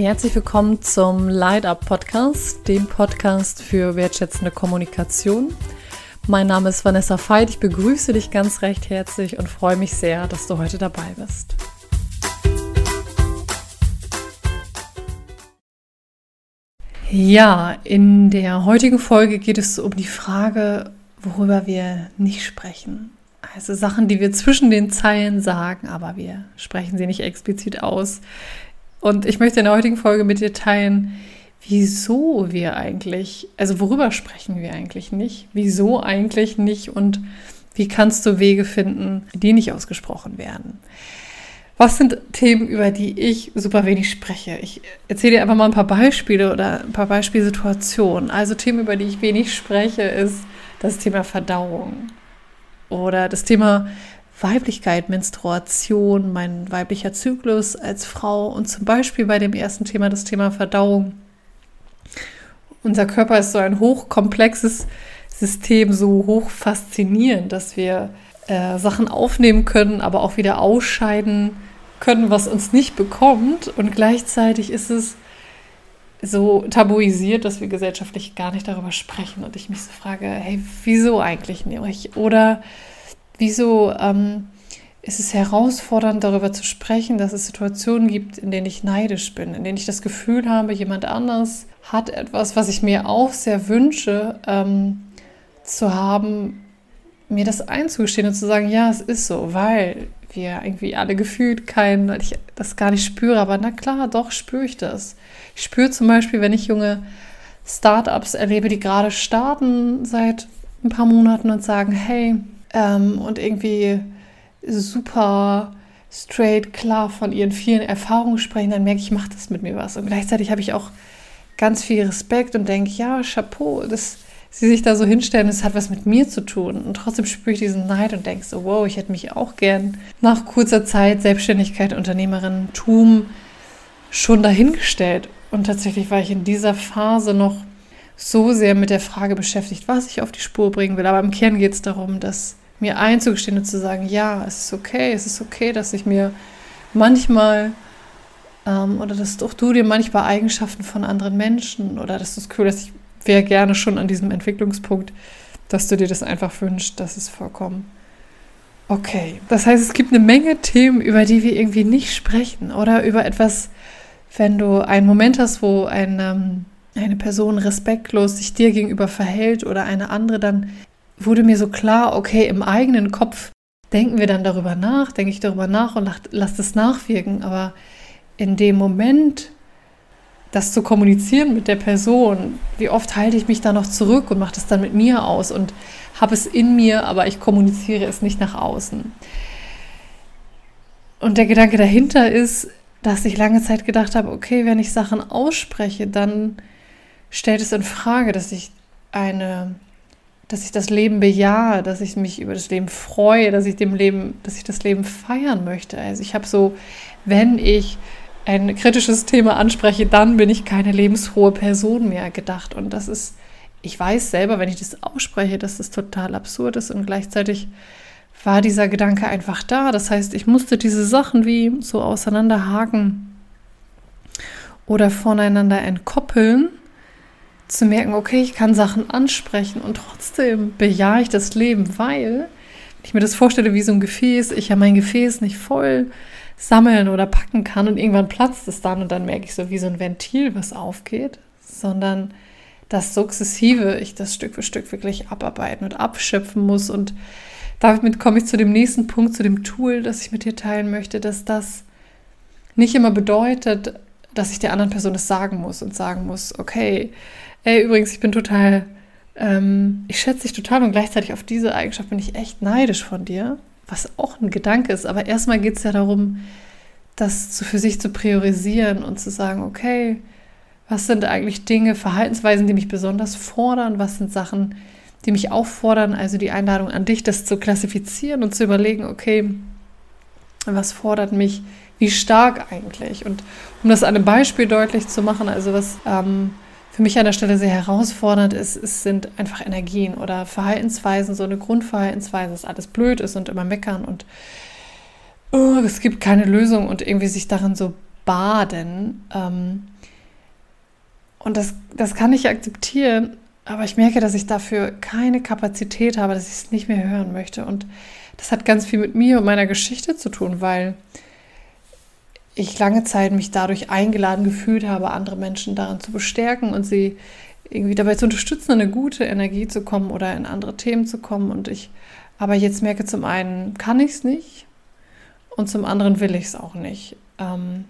Herzlich willkommen zum Light Up Podcast, dem Podcast für wertschätzende Kommunikation. Mein Name ist Vanessa Veit. Ich begrüße dich ganz recht herzlich und freue mich sehr, dass du heute dabei bist. Ja, in der heutigen Folge geht es um die Frage, worüber wir nicht sprechen. Also Sachen, die wir zwischen den Zeilen sagen, aber wir sprechen sie nicht explizit aus. Und ich möchte in der heutigen Folge mit dir teilen, wieso wir eigentlich, also worüber sprechen wir eigentlich nicht, wieso eigentlich nicht und wie kannst du Wege finden, die nicht ausgesprochen werden. Was sind Themen, über die ich super wenig spreche? Ich erzähle dir einfach mal ein paar Beispiele oder ein paar Beispielsituationen. Also Themen, über die ich wenig spreche, ist das Thema Verdauung oder das Thema Weiblichkeit, Menstruation, mein weiblicher Zyklus als Frau und zum Beispiel bei dem ersten Thema das Thema Verdauung. Unser Körper ist so ein hochkomplexes System, so hoch faszinierend, dass wir äh, Sachen aufnehmen können, aber auch wieder ausscheiden können, was uns nicht bekommt. Und gleichzeitig ist es so tabuisiert, dass wir gesellschaftlich gar nicht darüber sprechen. Und ich mich so frage, hey, wieso eigentlich nicht? Oder wieso ähm, ist es herausfordernd, darüber zu sprechen, dass es Situationen gibt, in denen ich neidisch bin, in denen ich das Gefühl habe, jemand anders hat etwas, was ich mir auch sehr wünsche, ähm, zu haben, mir das einzugestehen und zu sagen, ja, es ist so, weil wir irgendwie alle gefühlt keinen, weil ich das gar nicht spüre, aber na klar, doch spüre ich das. Ich spüre zum Beispiel, wenn ich junge Startups erlebe, die gerade starten seit ein paar Monaten und sagen, hey, ähm, und irgendwie super straight, klar von ihren vielen Erfahrungen sprechen, dann merke ich, macht das mit mir was. Und gleichzeitig habe ich auch ganz viel Respekt und denke, ja, Chapeau, dass sie sich da so hinstellen, das hat was mit mir zu tun. Und trotzdem spüre ich diesen Neid und denke so, wow, ich hätte mich auch gern nach kurzer Zeit Selbstständigkeit, Unternehmerin-Tum schon dahingestellt. Und tatsächlich war ich in dieser Phase noch so sehr mit der Frage beschäftigt, was ich auf die Spur bringen will. Aber im Kern geht es darum, dass mir einzugestehen und zu sagen, ja, es ist okay, es ist okay, dass ich mir manchmal ähm, oder dass auch du dir manchmal Eigenschaften von anderen Menschen oder dass du das Gefühl hast, ich wäre gerne schon an diesem Entwicklungspunkt, dass du dir das einfach wünschst, das ist vollkommen okay. Das heißt, es gibt eine Menge Themen, über die wir irgendwie nicht sprechen oder über etwas, wenn du einen Moment hast, wo ein, ähm, eine Person respektlos sich dir gegenüber verhält oder eine andere, dann wurde mir so klar, okay, im eigenen Kopf denken wir dann darüber nach, denke ich darüber nach und lass das nachwirken. Aber in dem Moment, das zu kommunizieren mit der Person, wie oft halte ich mich da noch zurück und mache das dann mit mir aus und habe es in mir, aber ich kommuniziere es nicht nach außen. Und der Gedanke dahinter ist, dass ich lange Zeit gedacht habe, okay, wenn ich Sachen ausspreche, dann stellt es in Frage, dass ich eine dass ich das Leben bejahe, dass ich mich über das Leben freue, dass ich dem Leben, dass ich das Leben feiern möchte. Also ich habe so, wenn ich ein kritisches Thema anspreche, dann bin ich keine lebensfrohe Person mehr gedacht. Und das ist, ich weiß selber, wenn ich das ausspreche, dass das total absurd ist und gleichzeitig war dieser Gedanke einfach da. Das heißt, ich musste diese Sachen wie so auseinanderhaken oder voneinander entkoppeln zu merken, okay, ich kann Sachen ansprechen und trotzdem bejahe ich das Leben, weil, wenn ich mir das vorstelle wie so ein Gefäß, ich ja mein Gefäß nicht voll sammeln oder packen kann und irgendwann platzt es dann und dann merke ich so wie so ein Ventil, was aufgeht, sondern das sukzessive ich das Stück für Stück wirklich abarbeiten und abschöpfen muss. Und damit komme ich zu dem nächsten Punkt, zu dem Tool, das ich mit dir teilen möchte, dass das nicht immer bedeutet, dass ich der anderen Person das sagen muss und sagen muss, okay, Ey, übrigens, ich bin total, ähm, ich schätze dich total und gleichzeitig auf diese Eigenschaft bin ich echt neidisch von dir, was auch ein Gedanke ist. Aber erstmal geht es ja darum, das zu, für sich zu priorisieren und zu sagen, okay, was sind eigentlich Dinge, Verhaltensweisen, die mich besonders fordern? Was sind Sachen, die mich auffordern? Also die Einladung an dich, das zu klassifizieren und zu überlegen, okay, was fordert mich wie stark eigentlich? Und um das an einem Beispiel deutlich zu machen, also was ähm, für mich an der Stelle sehr herausfordernd ist, es sind einfach Energien oder Verhaltensweisen, so eine Grundverhaltensweise, dass alles blöd ist und immer meckern und oh, es gibt keine Lösung und irgendwie sich darin so baden. Ähm, und das, das kann ich akzeptieren, aber ich merke, dass ich dafür keine Kapazität habe, dass ich es nicht mehr hören möchte. Und das hat ganz viel mit mir und meiner Geschichte zu tun, weil ich lange Zeit mich dadurch eingeladen gefühlt habe, andere Menschen daran zu bestärken und sie irgendwie dabei zu unterstützen, in eine gute Energie zu kommen oder in andere Themen zu kommen. Und ich aber jetzt merke, zum einen kann ich es nicht und zum anderen will ich es auch nicht. Ähm,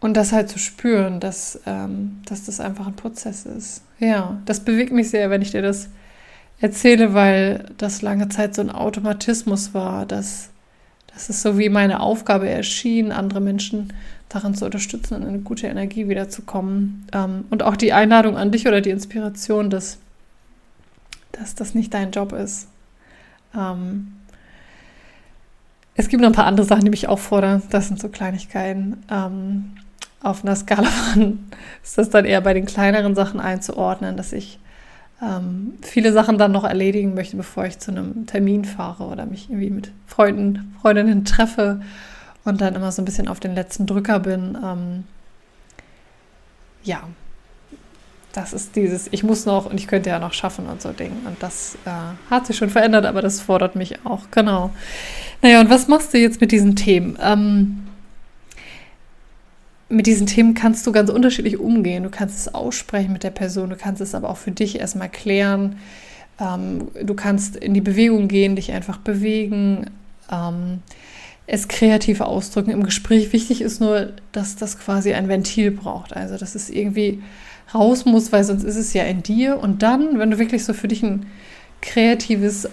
und das halt zu spüren, dass, ähm, dass das einfach ein Prozess ist. Ja, das bewegt mich sehr, wenn ich dir das erzähle, weil das lange Zeit so ein Automatismus war, dass, dass es so wie meine Aufgabe erschien, andere Menschen daran zu unterstützen, in eine gute Energie wiederzukommen. Ähm, und auch die Einladung an dich oder die Inspiration, dass, dass das nicht dein Job ist. Ähm, es gibt noch ein paar andere Sachen, die mich auch fordern. Das sind so Kleinigkeiten. Ähm, auf einer Skala von ist das dann eher bei den kleineren Sachen einzuordnen, dass ich ähm, viele Sachen dann noch erledigen möchte, bevor ich zu einem Termin fahre oder mich irgendwie mit Freunden, Freundinnen treffe und dann immer so ein bisschen auf den letzten Drücker bin. Ähm, ja, das ist dieses, ich muss noch und ich könnte ja noch schaffen und so Ding. Und das äh, hat sich schon verändert, aber das fordert mich auch, genau. Naja, und was machst du jetzt mit diesen Themen? Ähm, mit diesen Themen kannst du ganz unterschiedlich umgehen. Du kannst es aussprechen mit der Person, du kannst es aber auch für dich erstmal klären. Ähm, du kannst in die Bewegung gehen, dich einfach bewegen, ähm, es kreativ ausdrücken im Gespräch. Wichtig ist nur, dass das quasi ein Ventil braucht. Also, dass es irgendwie raus muss, weil sonst ist es ja in dir. Und dann, wenn du wirklich so für dich ein kreatives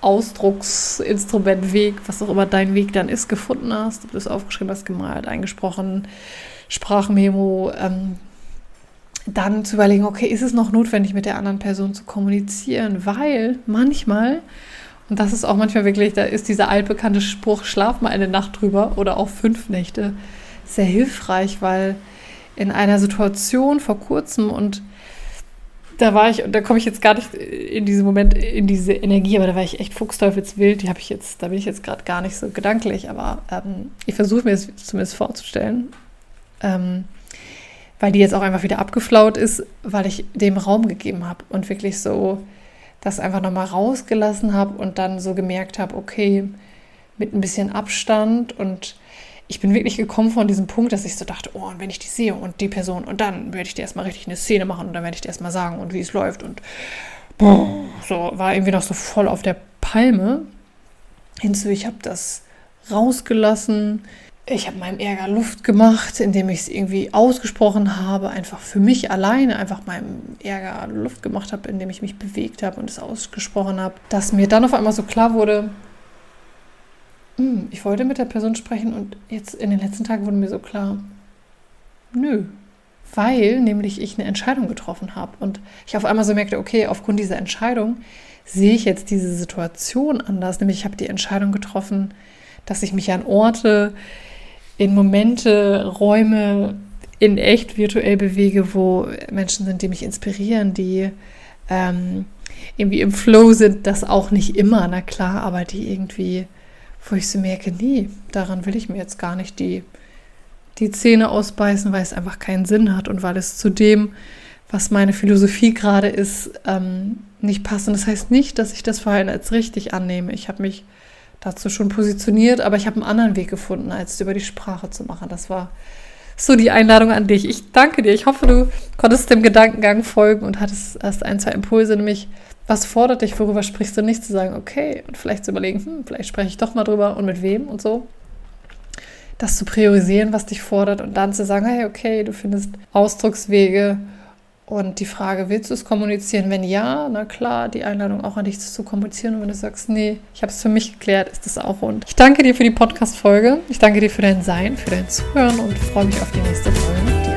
Ausdrucksinstrument, Weg, was auch immer dein Weg dann ist, gefunden hast, ob du es aufgeschrieben hast, gemalt, eingesprochen, Sprachmemo, ähm, dann zu überlegen, okay, ist es noch notwendig, mit der anderen Person zu kommunizieren? Weil manchmal, und das ist auch manchmal wirklich, da ist dieser altbekannte Spruch, schlaf mal eine Nacht drüber oder auch fünf Nächte, sehr hilfreich, weil in einer Situation vor kurzem und da war ich, und da komme ich jetzt gar nicht in diesem Moment in diese Energie, aber da war ich echt fuchsteufelswild. Die habe ich jetzt, da bin ich jetzt gerade gar nicht so gedanklich, aber ähm, ich versuche mir es zumindest vorzustellen ähm, weil die jetzt auch einfach wieder abgeflaut ist, weil ich dem Raum gegeben habe und wirklich so das einfach nochmal rausgelassen habe und dann so gemerkt habe, okay, mit ein bisschen Abstand und ich bin wirklich gekommen von diesem Punkt, dass ich so dachte, oh, und wenn ich die sehe und die Person und dann werde ich dir erstmal richtig eine Szene machen und dann werde ich dir erstmal sagen und wie es läuft und so war irgendwie noch so voll auf der Palme. Hinzu, ich habe das rausgelassen, ich habe meinem Ärger Luft gemacht, indem ich es irgendwie ausgesprochen habe, einfach für mich alleine, einfach meinem Ärger Luft gemacht habe, indem ich mich bewegt habe und es ausgesprochen habe, dass mir dann auf einmal so klar wurde, hm, ich wollte mit der Person sprechen und jetzt in den letzten Tagen wurde mir so klar, nö, weil nämlich ich eine Entscheidung getroffen habe. Und ich auf einmal so merkte, okay, aufgrund dieser Entscheidung sehe ich jetzt diese Situation anders, nämlich ich habe die Entscheidung getroffen, dass ich mich an Orte in Momente, Räume in echt virtuell bewege, wo Menschen sind, die mich inspirieren, die ähm, irgendwie im Flow sind, das auch nicht immer, na klar, aber die irgendwie, wo ich so merke, nee, daran will ich mir jetzt gar nicht die, die Zähne ausbeißen, weil es einfach keinen Sinn hat und weil es zu dem, was meine Philosophie gerade ist, ähm, nicht passt. Und das heißt nicht, dass ich das Verhalten als richtig annehme. Ich habe mich dazu schon positioniert, aber ich habe einen anderen Weg gefunden, als über die Sprache zu machen. Das war so die Einladung an dich. Ich danke dir. Ich hoffe, du konntest dem Gedankengang folgen und hattest erst ein, zwei Impulse, nämlich was fordert dich, worüber sprichst du nicht, zu sagen, okay, und vielleicht zu überlegen, hm, vielleicht spreche ich doch mal drüber und mit wem und so. Das zu priorisieren, was dich fordert und dann zu sagen, hey, okay, du findest Ausdruckswege, und die Frage, willst du es kommunizieren? Wenn ja, na klar, die Einladung auch an dich zu kommunizieren. Und wenn du sagst, nee, ich habe es für mich geklärt, ist das auch rund. Ich danke dir für die Podcast-Folge. Ich danke dir für dein Sein, für dein Zuhören und freue mich auf die nächste Folge mit dir.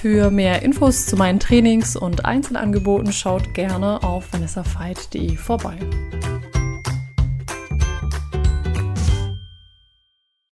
Für mehr Infos zu meinen Trainings und Einzelangeboten schaut gerne auf vanessafeit.de vorbei.